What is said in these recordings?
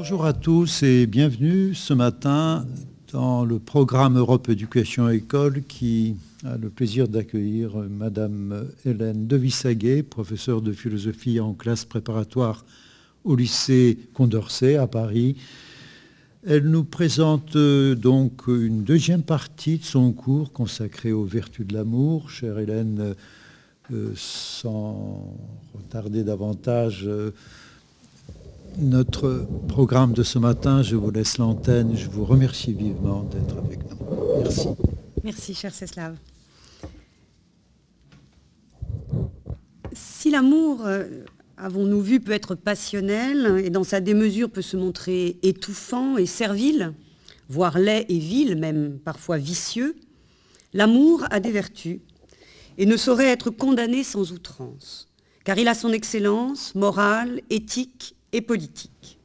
Bonjour à tous et bienvenue ce matin dans le programme Europe Éducation École qui a le plaisir d'accueillir Madame Hélène Devissaguet, professeure de philosophie en classe préparatoire au lycée Condorcet à Paris. Elle nous présente euh, donc une deuxième partie de son cours consacré aux vertus de l'amour. Chère Hélène, euh, sans retarder davantage euh, notre programme de ce matin, je vous laisse l'antenne. Je vous remercie vivement d'être avec nous. Merci. Merci, cher Ceslav. Si l'amour, euh, avons-nous vu, peut être passionnel et dans sa démesure peut se montrer étouffant et servile, voire laid et vil, même parfois vicieux, l'amour a des vertus et ne saurait être condamné sans outrance, car il a son excellence morale, éthique et politique.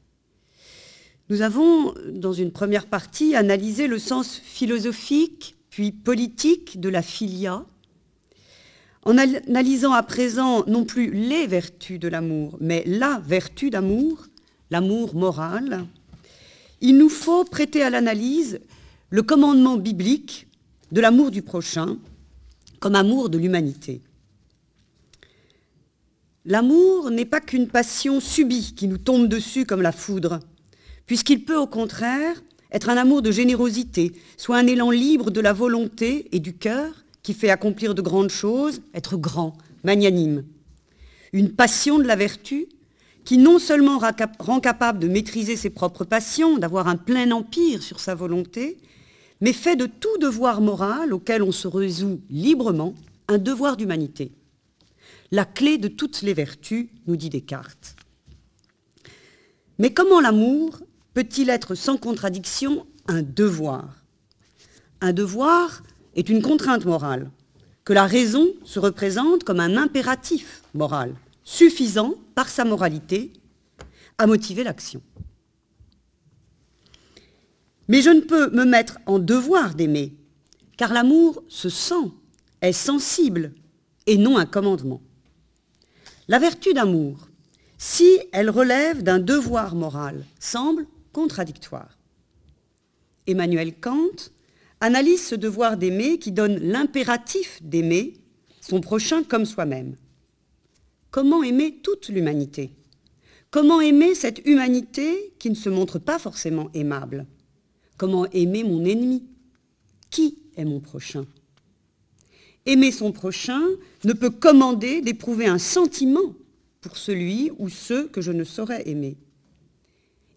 Nous avons, dans une première partie, analysé le sens philosophique puis politique de la filia, en analysant à présent non plus les vertus de l'amour, mais la vertu d'amour, l'amour moral, il nous faut prêter à l'analyse le commandement biblique de l'amour du prochain comme amour de l'humanité. L'amour n'est pas qu'une passion subie qui nous tombe dessus comme la foudre, puisqu'il peut au contraire être un amour de générosité, soit un élan libre de la volonté et du cœur qui fait accomplir de grandes choses, être grand, magnanime. Une passion de la vertu qui non seulement rend capable de maîtriser ses propres passions, d'avoir un plein empire sur sa volonté, mais fait de tout devoir moral auquel on se résout librement un devoir d'humanité la clé de toutes les vertus, nous dit Descartes. Mais comment l'amour peut-il être sans contradiction un devoir? Un devoir est une contrainte morale, que la raison se représente comme un impératif moral, suffisant, par sa moralité, à motiver l'action. Mais je ne peux me mettre en devoir d'aimer, car l'amour se sent, est sensible, et non un commandement. La vertu d'amour, si elle relève d'un devoir moral, semble contradictoire. Emmanuel Kant analyse ce devoir d'aimer qui donne l'impératif d'aimer son prochain comme soi-même. Comment aimer toute l'humanité? Comment aimer cette humanité qui ne se montre pas forcément aimable? Comment aimer mon ennemi? Qui est mon prochain? Aimer son prochain ne peut commander d'éprouver un sentiment pour celui ou ceux que je ne saurais aimer.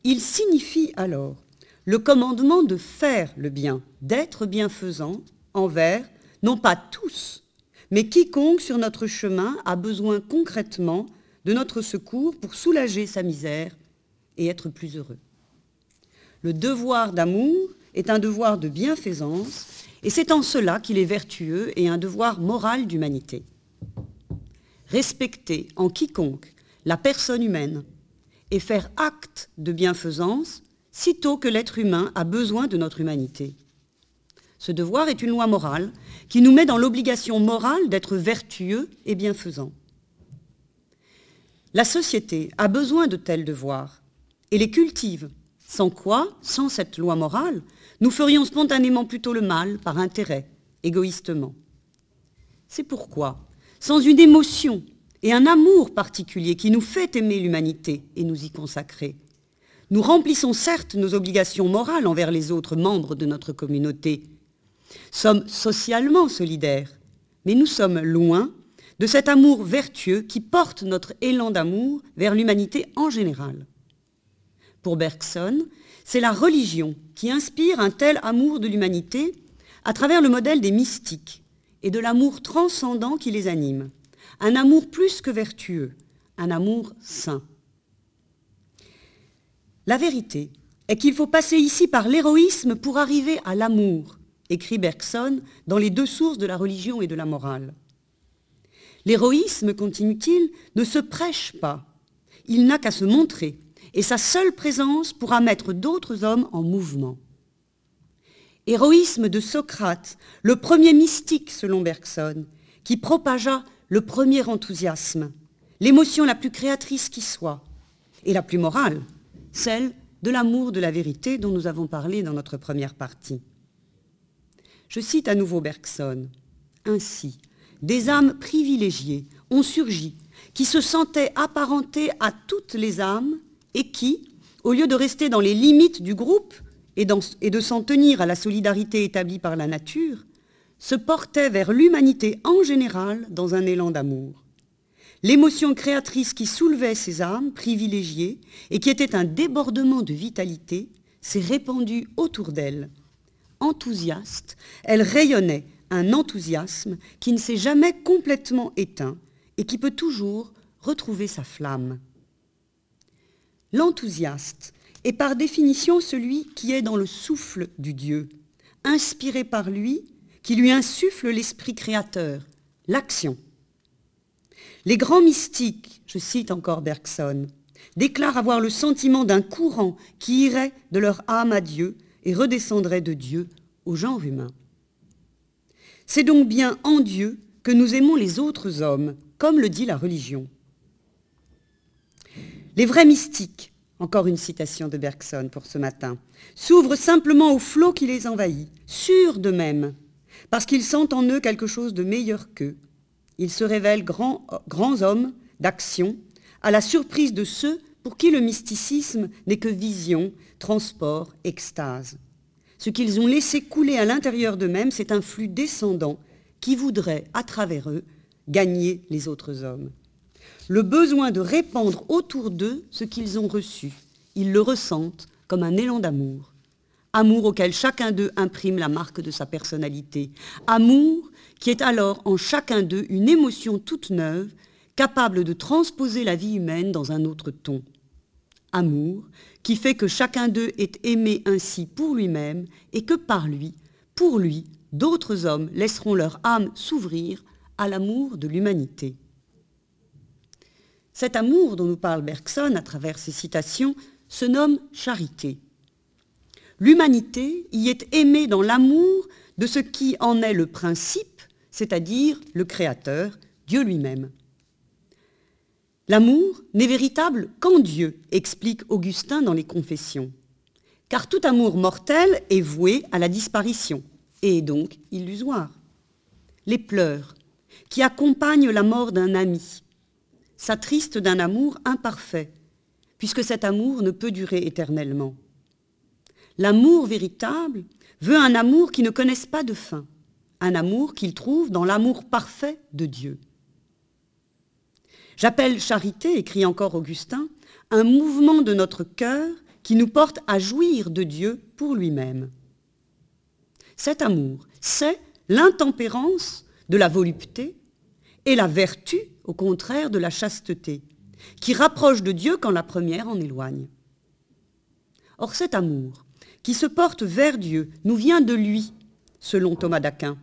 Il signifie alors le commandement de faire le bien, d'être bienfaisant envers, non pas tous, mais quiconque sur notre chemin a besoin concrètement de notre secours pour soulager sa misère et être plus heureux. Le devoir d'amour est un devoir de bienfaisance et c'est en cela qu'il est vertueux et un devoir moral d'humanité. Respecter en quiconque la personne humaine et faire acte de bienfaisance sitôt que l'être humain a besoin de notre humanité. Ce devoir est une loi morale qui nous met dans l'obligation morale d'être vertueux et bienfaisants. La société a besoin de tels devoirs et les cultive, sans quoi, sans cette loi morale, nous ferions spontanément plutôt le mal par intérêt, égoïstement. C'est pourquoi, sans une émotion et un amour particulier qui nous fait aimer l'humanité et nous y consacrer, nous remplissons certes nos obligations morales envers les autres membres de notre communauté, sommes socialement solidaires, mais nous sommes loin de cet amour vertueux qui porte notre élan d'amour vers l'humanité en général. Pour Bergson, c'est la religion qui inspire un tel amour de l'humanité à travers le modèle des mystiques et de l'amour transcendant qui les anime. Un amour plus que vertueux, un amour saint. La vérité est qu'il faut passer ici par l'héroïsme pour arriver à l'amour, écrit Bergson dans les deux sources de la religion et de la morale. L'héroïsme, continue-t-il, ne se prêche pas. Il n'a qu'à se montrer et sa seule présence pourra mettre d'autres hommes en mouvement. Héroïsme de Socrate, le premier mystique selon Bergson, qui propagea le premier enthousiasme, l'émotion la plus créatrice qui soit, et la plus morale, celle de l'amour de la vérité dont nous avons parlé dans notre première partie. Je cite à nouveau Bergson. Ainsi, des âmes privilégiées ont surgi, qui se sentaient apparentées à toutes les âmes et qui, au lieu de rester dans les limites du groupe et, de s'en tenir à la solidarité établie par la nature, se portaient vers l'humanité en général dans un élan d'amour. L'émotion créatrice qui soulevait ces âmes privilégiées et qui était un débordement de vitalité s'est répandue autour d'elles. Enthousiaste, elle rayonnait un enthousiasme qui ne s'est jamais complètement éteint et qui peut toujours retrouver sa flamme. L'enthousiaste est par définition celui qui est dans le souffle du Dieu, inspiré par lui, qui lui insuffle l'esprit créateur, l'action. Les grands mystiques, je cite encore Bergson, déclarent avoir le sentiment d'un courant qui irait de leur âme à Dieu et redescendrait de Dieu au genre humain. C'est donc bien en Dieu que nous aimons les autres hommes, comme le dit la religion. Les vrais mystiques, encore une citation de Bergson pour ce matin, s'ouvrent simplement au flot qui les envahit, sûrs d'eux-mêmes, parce qu'ils sentent en eux quelque chose de meilleur qu'eux. Ils se révèlent grands, grands hommes d'action, à la surprise de ceux pour qui le mysticisme n'est que vision, transport, extase. Ce qu'ils ont laissé couler à l'intérieur d'eux-mêmes, c'est un flux descendant qui voudrait, à travers eux, gagner les autres hommes. Le besoin de répandre autour d'eux ce qu'ils ont reçu. Ils le ressentent comme un élan d'amour. Amour auquel chacun d'eux imprime la marque de sa personnalité. Amour qui est alors en chacun d'eux une émotion toute neuve, capable de transposer la vie humaine dans un autre ton. Amour qui fait que chacun d'eux est aimé ainsi pour lui-même et que par lui, pour lui, d'autres hommes laisseront leur âme s'ouvrir à l'amour de l'humanité. Cet amour dont nous parle Bergson à travers ses citations se nomme charité. L'humanité y est aimée dans l'amour de ce qui en est le principe, c'est-à-dire le Créateur, Dieu lui-même. L'amour n'est véritable qu'en Dieu, explique Augustin dans les Confessions. Car tout amour mortel est voué à la disparition et est donc illusoire. Les pleurs qui accompagnent la mort d'un ami s'attristent d'un amour imparfait, puisque cet amour ne peut durer éternellement. L'amour véritable veut un amour qui ne connaisse pas de fin, un amour qu'il trouve dans l'amour parfait de Dieu. J'appelle charité, écrit encore Augustin, un mouvement de notre cœur qui nous porte à jouir de Dieu pour lui-même. Cet amour, c'est l'intempérance de la volupté et la vertu, au contraire, de la chasteté, qui rapproche de Dieu quand la première en éloigne. Or cet amour, qui se porte vers Dieu, nous vient de lui, selon Thomas d'Aquin,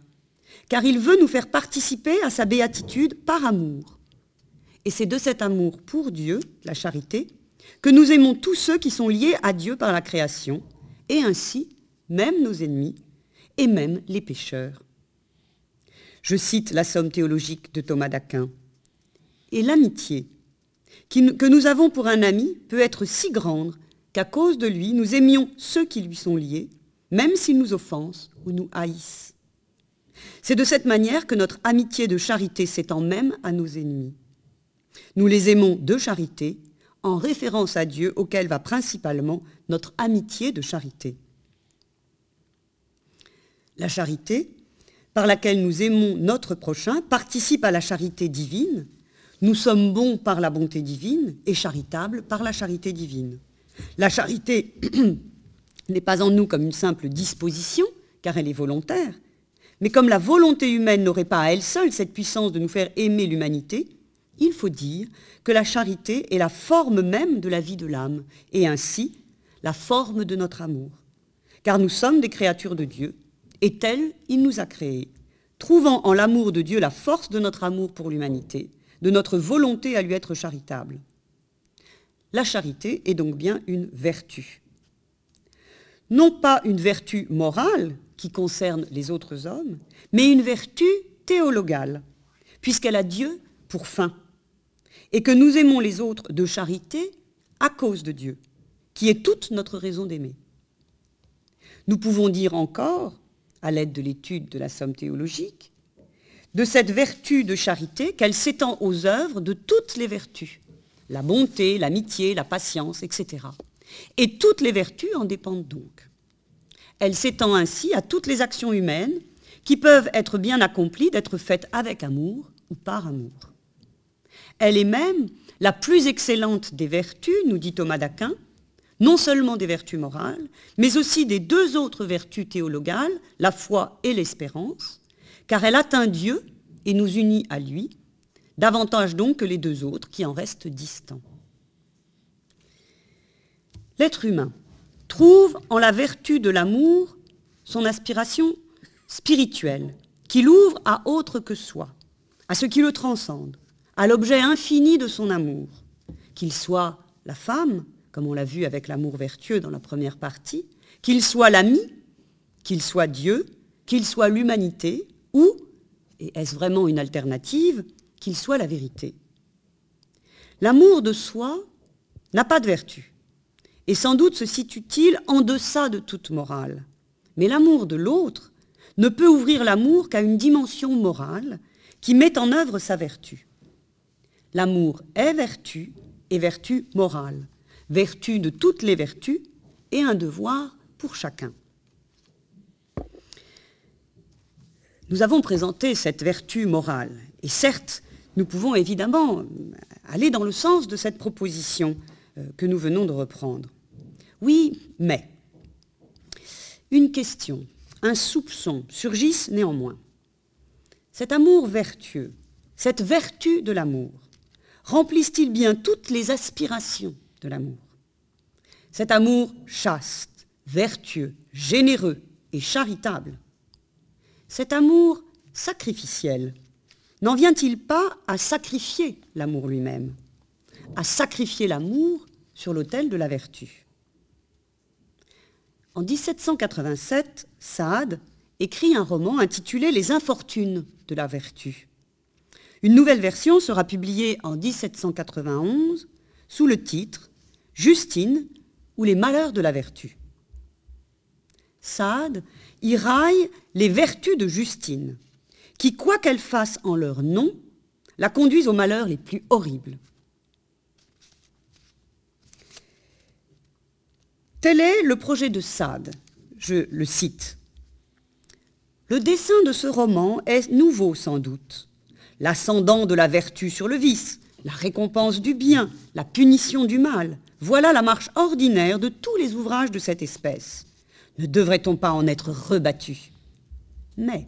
car il veut nous faire participer à sa béatitude par amour. Et c'est de cet amour pour Dieu, la charité, que nous aimons tous ceux qui sont liés à Dieu par la création, et ainsi même nos ennemis, et même les pécheurs. Je cite la somme théologique de Thomas d'Aquin. Et l'amitié que nous avons pour un ami peut être si grande qu'à cause de lui, nous aimions ceux qui lui sont liés, même s'ils nous offensent ou nous haïssent. C'est de cette manière que notre amitié de charité s'étend même à nos ennemis. Nous les aimons de charité, en référence à Dieu auquel va principalement notre amitié de charité. La charité, par laquelle nous aimons notre prochain, participe à la charité divine. Nous sommes bons par la bonté divine et charitables par la charité divine. La charité n'est pas en nous comme une simple disposition, car elle est volontaire, mais comme la volonté humaine n'aurait pas à elle seule cette puissance de nous faire aimer l'humanité, il faut dire que la charité est la forme même de la vie de l'âme, et ainsi la forme de notre amour. Car nous sommes des créatures de Dieu, et tel il nous a créés, trouvant en l'amour de Dieu la force de notre amour pour l'humanité, de notre volonté à lui être charitable. La charité est donc bien une vertu. Non pas une vertu morale qui concerne les autres hommes, mais une vertu théologale, puisqu'elle a Dieu pour fin et que nous aimons les autres de charité à cause de Dieu, qui est toute notre raison d'aimer. Nous pouvons dire encore, à l'aide de l'étude de la somme théologique, de cette vertu de charité qu'elle s'étend aux œuvres de toutes les vertus, la bonté, l'amitié, la patience, etc. Et toutes les vertus en dépendent donc. Elle s'étend ainsi à toutes les actions humaines qui peuvent être bien accomplies, d'être faites avec amour ou par amour. Elle est même la plus excellente des vertus, nous dit Thomas d'Aquin, non seulement des vertus morales, mais aussi des deux autres vertus théologales, la foi et l'espérance, car elle atteint Dieu et nous unit à lui, davantage donc que les deux autres qui en restent distants. L'être humain trouve en la vertu de l'amour son aspiration spirituelle, qui l'ouvre à autre que soi, à ce qui le transcende, à l'objet infini de son amour, qu'il soit la femme, comme on l'a vu avec l'amour vertueux dans la première partie, qu'il soit l'ami, qu'il soit Dieu, qu'il soit l'humanité, ou, et est-ce vraiment une alternative, qu'il soit la vérité. L'amour de soi n'a pas de vertu, et sans doute se situe-t-il en deçà de toute morale. Mais l'amour de l'autre ne peut ouvrir l'amour qu'à une dimension morale qui met en œuvre sa vertu. L'amour est vertu et vertu morale, vertu de toutes les vertus et un devoir pour chacun. Nous avons présenté cette vertu morale et certes, nous pouvons évidemment aller dans le sens de cette proposition euh, que nous venons de reprendre. Oui, mais une question, un soupçon surgissent néanmoins. Cet amour vertueux, cette vertu de l'amour, remplissent-ils bien toutes les aspirations de l'amour? Cet amour chaste, vertueux, généreux et charitable, cet amour sacrificiel, n'en vient-il pas à sacrifier l'amour lui-même, à sacrifier l'amour sur l'autel de la vertu? En 1787, Saad écrit un roman intitulé Les infortunes de la vertu. Une nouvelle version sera publiée en 1791 sous le titre Justine ou les malheurs de la vertu. Sade y raille les vertus de Justine, qui, quoi qu'elles fassent en leur nom, la conduisent aux malheurs les plus horribles. Tel est le projet de Sade, je le cite. Le dessin de ce roman est nouveau sans doute. L'ascendant de la vertu sur le vice, la récompense du bien, la punition du mal, voilà la marche ordinaire de tous les ouvrages de cette espèce. Ne devrait-on pas en être rebattu? Mais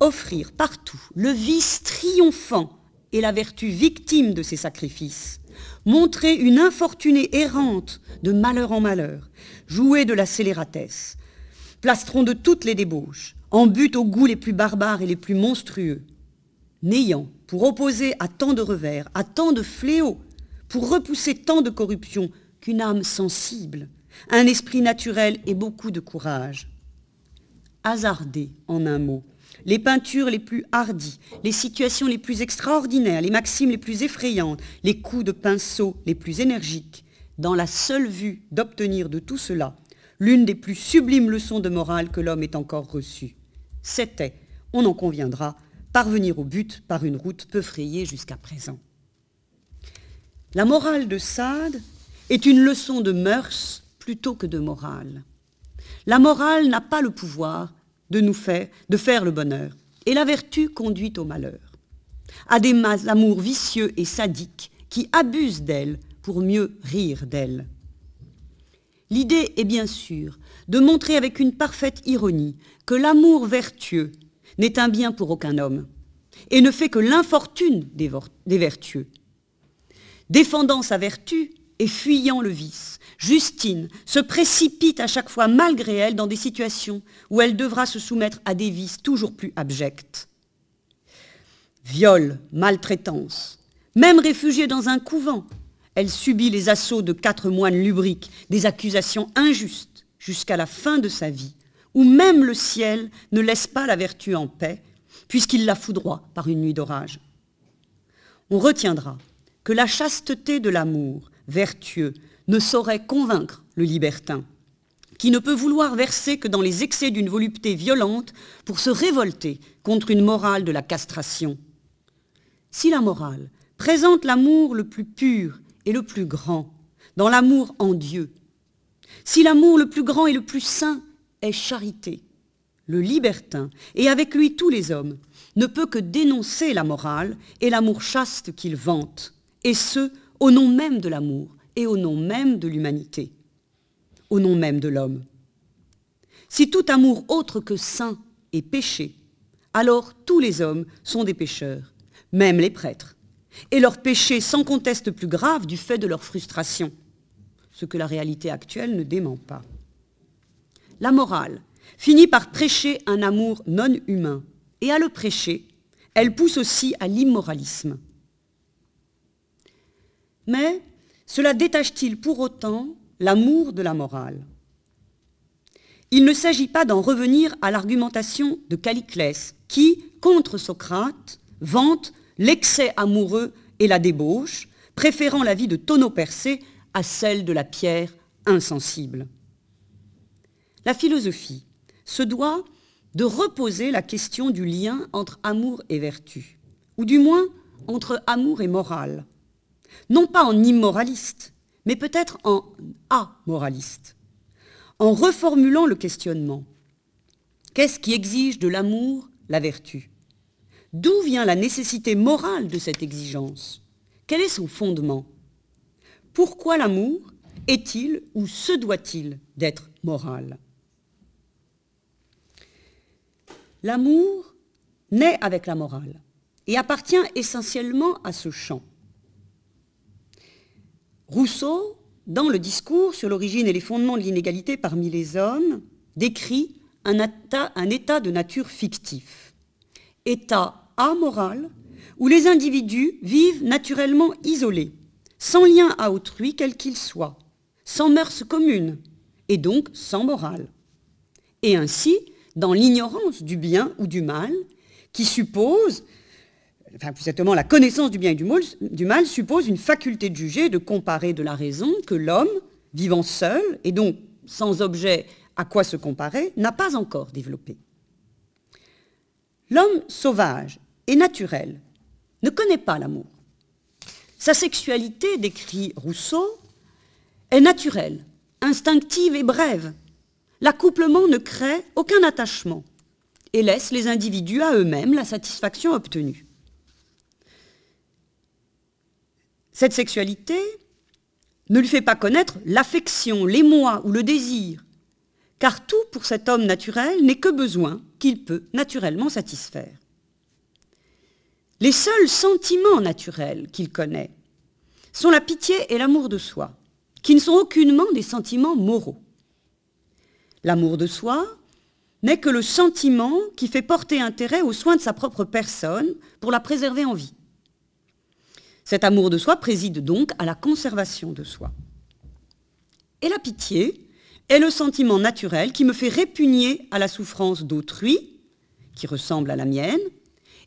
offrir partout le vice triomphant et la vertu victime de ces sacrifices, montrer une infortunée errante de malheur en malheur, jouer de la scélératesse, plastron de toutes les débauches, en but aux goûts les plus barbares et les plus monstrueux, n'ayant, pour opposer à tant de revers, à tant de fléaux, pour repousser tant de corruption, qu'une âme sensible, un esprit naturel et beaucoup de courage. Hasarder, en un mot, les peintures les plus hardies, les situations les plus extraordinaires, les maximes les plus effrayantes, les coups de pinceau les plus énergiques, dans la seule vue d'obtenir de tout cela l'une des plus sublimes leçons de morale que l'homme ait encore reçues. C'était, on en conviendra, parvenir au but par une route peu frayée jusqu'à présent. La morale de Sade est une leçon de mœurs plutôt que de morale. La morale n'a pas le pouvoir de nous faire, de faire le bonheur, et la vertu conduit au malheur, à des amours vicieux et sadiques qui abusent d'elle pour mieux rire d'elle. L'idée est bien sûr de montrer avec une parfaite ironie que l'amour vertueux n'est un bien pour aucun homme et ne fait que l'infortune des, vertueux. Défendant sa vertu et fuyant le vice, Justine se précipite à chaque fois malgré elle dans des situations où elle devra se soumettre à des vices toujours plus abjects. Viol, maltraitance, même réfugiée dans un couvent, elle subit les assauts de quatre moines lubriques, des accusations injustes jusqu'à la fin de sa vie, où même le ciel ne laisse pas la vertu en paix, puisqu'il la foudroie par une nuit d'orage. On retiendra que la chasteté de l'amour vertueux ne saurait convaincre le libertin, qui ne peut vouloir verser que dans les excès d'une volupté violente pour se révolter contre une morale de la castration. Si la morale présente l'amour le plus pur et le plus grand, dans l'amour en Dieu, si l'amour le plus grand et le plus saint est charité, le libertin, et avec lui tous les hommes, ne peut que dénoncer la morale et l'amour chaste qu'il vante, et ce, au nom même de l'amour et au nom même de l'humanité, au nom même de l'homme. Si tout amour autre que saint est péché, alors tous les hommes sont des pécheurs, même les prêtres, et leur péché sans conteste plus grave du fait de leur frustration, ce que la réalité actuelle ne dément pas. La morale finit par prêcher un amour non humain, et à le prêcher, elle pousse aussi à l'immoralisme. Mais cela détache-t-il pour autant l'amour de la morale? Il ne s'agit pas d'en revenir à l'argumentation de Caliclès, qui, contre Socrate, vante l'excès amoureux et la débauche, préférant la vie de tonneau percé à celle de la pierre insensible. La philosophie se doit de reposer la question du lien entre amour et vertu, ou du moins entre amour et morale, non pas en immoraliste, mais peut-être en amoraliste, en reformulant le questionnement. Qu'est-ce qui exige de l'amour la vertu? D'où vient la nécessité morale de cette exigence? Quel est son fondement? Pourquoi l'amour est-il ou se doit-il d'être moral? L'amour naît avec la morale et appartient essentiellement à ce champ. Rousseau, dans le discours sur l'origine et les fondements de l'inégalité parmi les hommes, décrit un état, de nature fictif, état amoral où les individus vivent naturellement isolés, sans lien à autrui quel qu'il soit, sans mœurs communes et donc sans morale. Et ainsi, dans l'ignorance du bien ou du mal, qui suppose enfin plus exactement la connaissance du bien et du mal, du mal, suppose une faculté de juger, de comparer de la raison que l'homme, vivant seul et donc sans objet à quoi se comparer, n'a pas encore développé. L'homme sauvage et naturel ne connaît pas l'amour. Sa sexualité, décrit Rousseau, est naturelle, instinctive et brève. L'accouplement ne crée aucun attachement et laisse les individus à eux-mêmes la satisfaction obtenue. Cette sexualité ne lui fait pas connaître l'affection, l'émoi ou le désir, car tout pour cet homme naturel n'est que besoin qu'il peut naturellement satisfaire. Les seuls sentiments naturels qu'il connaît sont la pitié et l'amour de soi, qui ne sont aucunement des sentiments moraux. L'amour de soi n'est que le sentiment qui fait porter intérêt aux soins de sa propre personne pour la préserver en vie. Cet amour de soi préside donc à la conservation de soi. Et la pitié est le sentiment naturel qui me fait répugner à la souffrance d'autrui, qui ressemble à la mienne,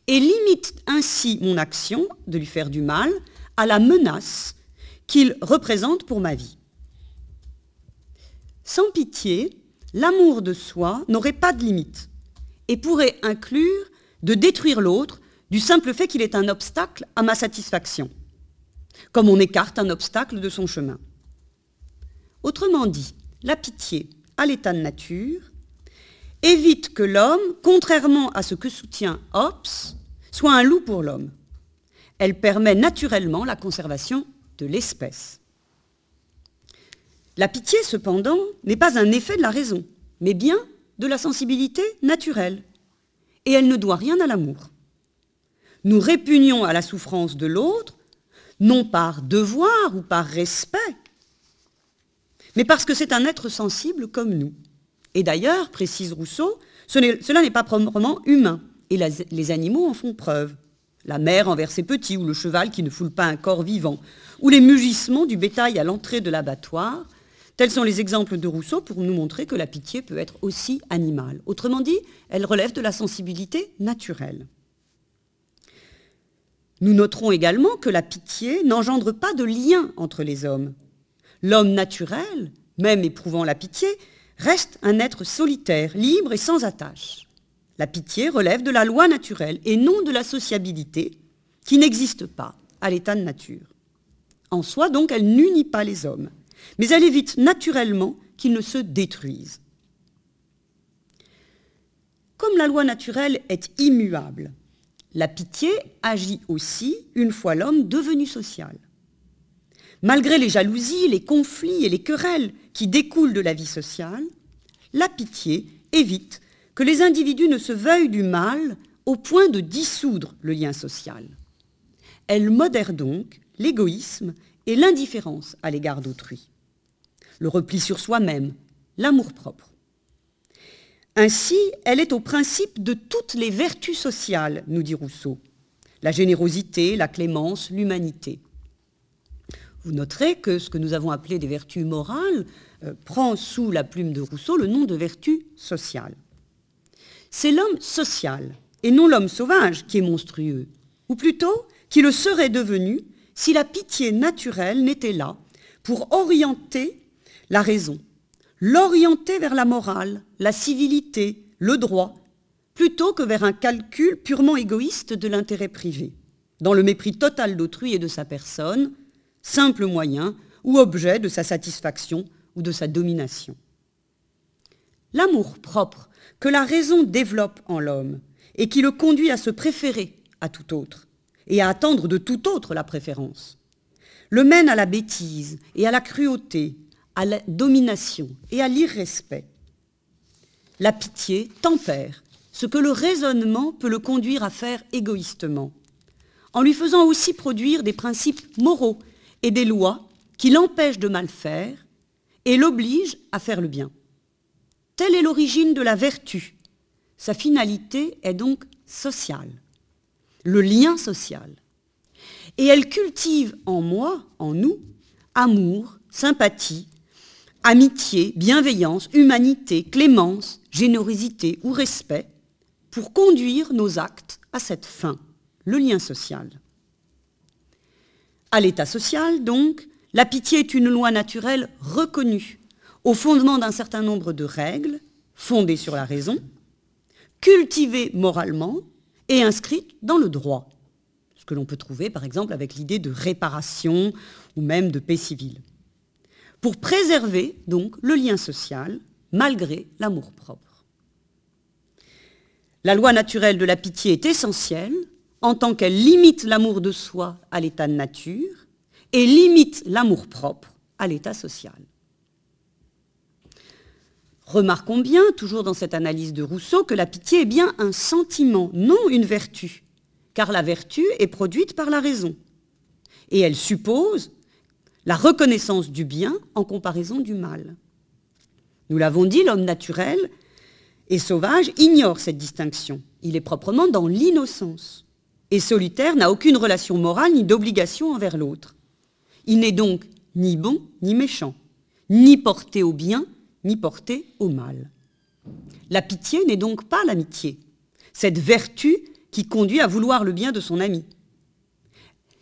et limite ainsi mon action de lui faire du mal à la menace qu'il représente pour ma vie. Sans pitié, l'amour de soi n'aurait pas de limite et pourrait inclure de détruire l'autre du simple fait qu'il est un obstacle à ma satisfaction, comme on écarte un obstacle de son chemin. Autrement dit, la pitié, à l'état de nature, évite que l'homme, contrairement à ce que soutient Hobbes, soit un loup pour l'homme. Elle permet naturellement la conservation de l'espèce. La pitié, cependant, n'est pas un effet de la raison, mais bien de la sensibilité naturelle. Et elle ne doit rien à l'amour nous répugnons à la souffrance de l'autre, non par devoir ou par respect, mais parce que c'est un être sensible comme nous. Et d'ailleurs, précise Rousseau, cela n'est pas proprement humain, et les animaux en font preuve. La mère envers ses petits, ou le cheval qui ne foule pas un corps vivant, ou les mugissements du bétail à l'entrée de l'abattoir, tels sont les exemples de Rousseau pour nous montrer que la pitié peut être aussi animale. Autrement dit, elle relève de la sensibilité naturelle. Nous noterons également que la pitié n'engendre pas de lien entre les hommes. L'homme naturel, même éprouvant la pitié, reste un être solitaire, libre et sans attache. La pitié relève de la loi naturelle et non de la sociabilité qui n'existe pas à l'état de nature. En soi, donc, elle n'unit pas les hommes, mais elle évite naturellement qu'ils ne se détruisent. Comme la loi naturelle est immuable, la pitié agit aussi une fois l'homme devenu social. Malgré les jalousies, les conflits et les querelles qui découlent de la vie sociale, la pitié évite que les individus ne se veuillent du mal au point de dissoudre le lien social. Elle modère donc l'égoïsme et l'indifférence à l'égard d'autrui, le repli sur soi-même, l'amour-propre. Ainsi, elle est au principe de toutes les vertus sociales, nous dit Rousseau, la générosité, la clémence, l'humanité. Vous noterez que ce que nous avons appelé des vertus morales euh, prend sous la plume de Rousseau le nom de vertu sociale. C'est l'homme social et non l'homme sauvage qui est monstrueux, ou plutôt qui le serait devenu si la pitié naturelle n'était là pour orienter la raison, l'orienter vers la morale, la civilité, le droit, plutôt que vers un calcul purement égoïste de l'intérêt privé, dans le mépris total d'autrui et de sa personne, simple moyen ou objet de sa satisfaction ou de sa domination. L'amour propre que la raison développe en l'homme et qui le conduit à se préférer à tout autre et à attendre de tout autre la préférence, le mène à la bêtise et à la cruauté, à la domination et à l'irrespect. La pitié tempère ce que le raisonnement peut le conduire à faire égoïstement, en lui faisant aussi produire des principes moraux et des lois qui l'empêchent de mal faire et l'obligent à faire le bien. Telle est l'origine de la vertu. Sa finalité est donc sociale, le lien social. Et elle cultive en moi, en nous, amour, sympathie, amitié, bienveillance, humanité, clémence, générosité ou respect pour conduire nos actes à cette fin, le lien social. À l'état social, donc, la pitié est une loi naturelle reconnue, au fondement d'un certain nombre de règles, fondées sur la raison, cultivée moralement et inscrite dans le droit, ce que l'on peut trouver par exemple avec l'idée de réparation ou même de paix civile, pour préserver donc le lien social malgré l'amour-propre. La loi naturelle de la pitié est essentielle en tant qu'elle limite l'amour de soi à l'état de nature et limite l'amour-propre à l'état social. Remarquons bien, toujours dans cette analyse de Rousseau, que la pitié est bien un sentiment, non une vertu, car la vertu est produite par la raison. Et elle suppose la reconnaissance du bien en comparaison du mal. Nous l'avons dit, l'homme naturel et sauvage ignore cette distinction. Il est proprement dans l'innocence et solitaire n'a aucune relation morale ni d'obligation envers l'autre. Il n'est donc ni bon ni méchant, ni porté au bien ni porté au mal. La pitié n'est donc pas l'amitié, cette vertu qui conduit à vouloir le bien de son ami.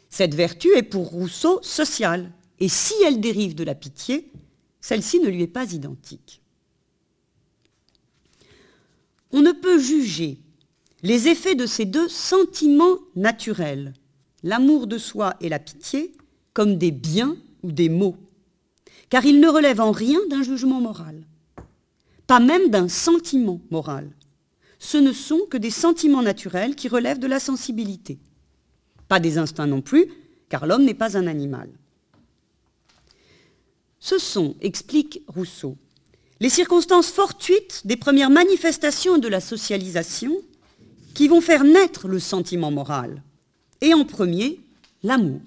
Cette vertu est pour Rousseau sociale, et si elle dérive de la pitié, celle-ci ne lui est pas identique. On ne peut juger les effets de ces deux sentiments naturels, l'amour de soi et la pitié, comme des biens ou des maux, car ils ne relèvent en rien d'un jugement moral, pas même d'un sentiment moral. Ce ne sont que des sentiments naturels qui relèvent de la sensibilité. Pas des instincts non plus, car l'homme n'est pas un animal. Ce sont, explique Rousseau, les circonstances fortuites des premières manifestations de la socialisation qui vont faire naître le sentiment moral, et en premier, l'amour.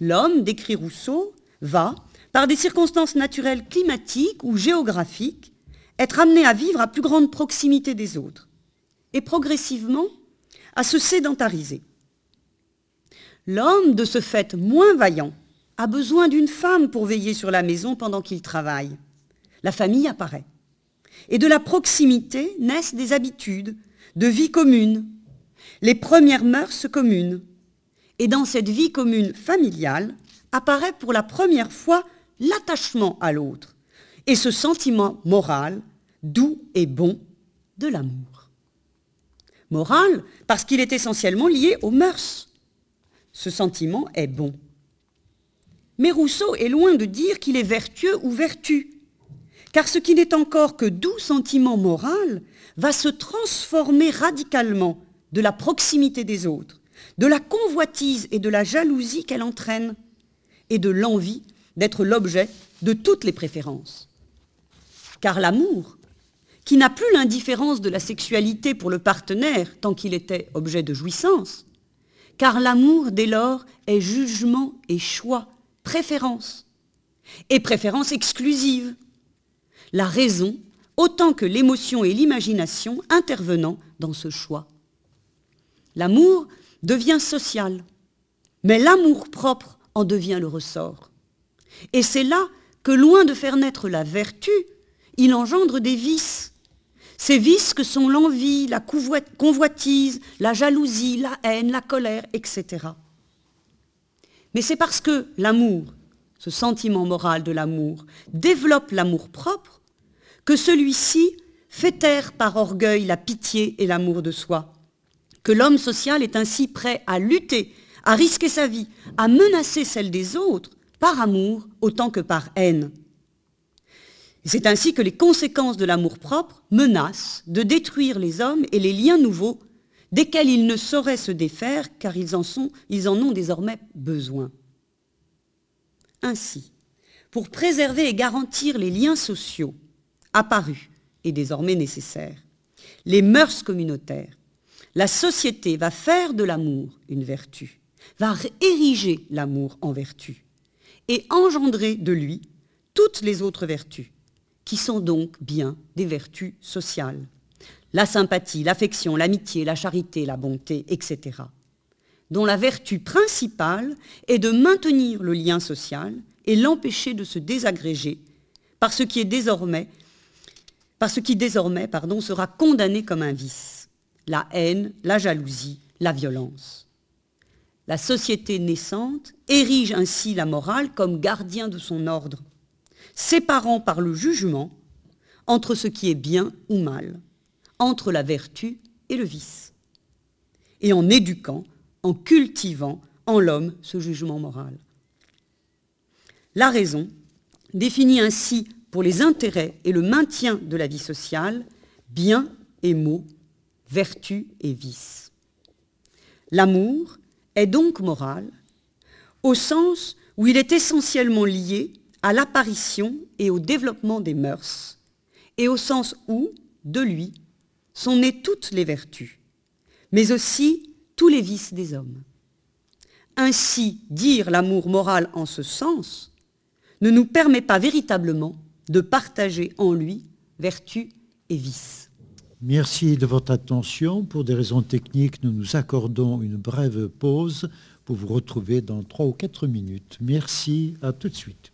L'homme, décrit Rousseau, va, par des circonstances naturelles climatiques ou géographiques, être amené à vivre à plus grande proximité des autres, et progressivement à se sédentariser. L'homme, de ce fait moins vaillant, a besoin d'une femme pour veiller sur la maison pendant qu'il travaille. La famille apparaît. Et de la proximité naissent des habitudes, de vie commune, les premières mœurs communes. Et dans cette vie commune familiale apparaît pour la première fois l'attachement à l'autre et ce sentiment moral, doux et bon, de l'amour. Moral parce qu'il est essentiellement lié aux mœurs. Ce sentiment est bon. Mais Rousseau est loin de dire qu'il est vertueux ou vertu, car ce qui n'est encore que doux sentiment moral va se transformer radicalement de la proximité des autres, de la convoitise et de la jalousie qu'elle entraîne, et de l'envie d'être l'objet de toutes les préférences. Car l'amour, qui n'a plus l'indifférence de la sexualité pour le partenaire tant qu'il était objet de jouissance, car l'amour, dès lors, est jugement et choix, préférence, et préférence exclusive. La raison, autant que l'émotion et l'imagination intervenant dans ce choix. L'amour devient social, mais l'amour propre en devient le ressort. Et c'est là que, loin de faire naître la vertu, il engendre des vices. Ces vices que sont l'envie, la convoitise, la jalousie, la haine, la colère, etc. Mais c'est parce que l'amour, ce sentiment moral de l'amour, développe l'amour propre, que celui-ci fait taire par orgueil la pitié et l'amour de soi, que l'homme social est ainsi prêt à lutter, à risquer sa vie, à menacer celle des autres, par amour autant que par haine. C'est ainsi que les conséquences de l'amour-propre menacent de détruire les hommes et les liens nouveaux desquels ils ne sauraient se défaire car ils en, sont, ils en ont désormais besoin. Ainsi, pour préserver et garantir les liens sociaux apparus et désormais nécessaires, les mœurs communautaires, la société va faire de l'amour une vertu, va ériger l'amour en vertu et engendrer de lui toutes les autres vertus qui sont donc bien des vertus sociales. La sympathie, l'affection, l'amitié, la charité, la bonté, etc. dont la vertu principale est de maintenir le lien social et l'empêcher de se désagréger par ce qui désormais, par ce qui désormais pardon, sera condamné comme un vice, la haine, la jalousie, la violence. La société naissante érige ainsi la morale comme gardien de son ordre séparant par le jugement entre ce qui est bien ou mal, entre la vertu et le vice, et en éduquant, en cultivant en l'homme ce jugement moral. La raison définit ainsi pour les intérêts et le maintien de la vie sociale bien et maux, vertu et vice. L'amour est donc moral au sens où il est essentiellement lié à l'apparition et au développement des mœurs, et au sens où, de lui, sont nées toutes les vertus, mais aussi tous les vices des hommes. Ainsi, dire l'amour moral en ce sens ne nous permet pas véritablement de partager en lui vertu et vice. Merci de votre attention. Pour des raisons techniques, nous nous accordons une brève pause pour vous retrouver dans trois ou quatre minutes. Merci, à tout de suite.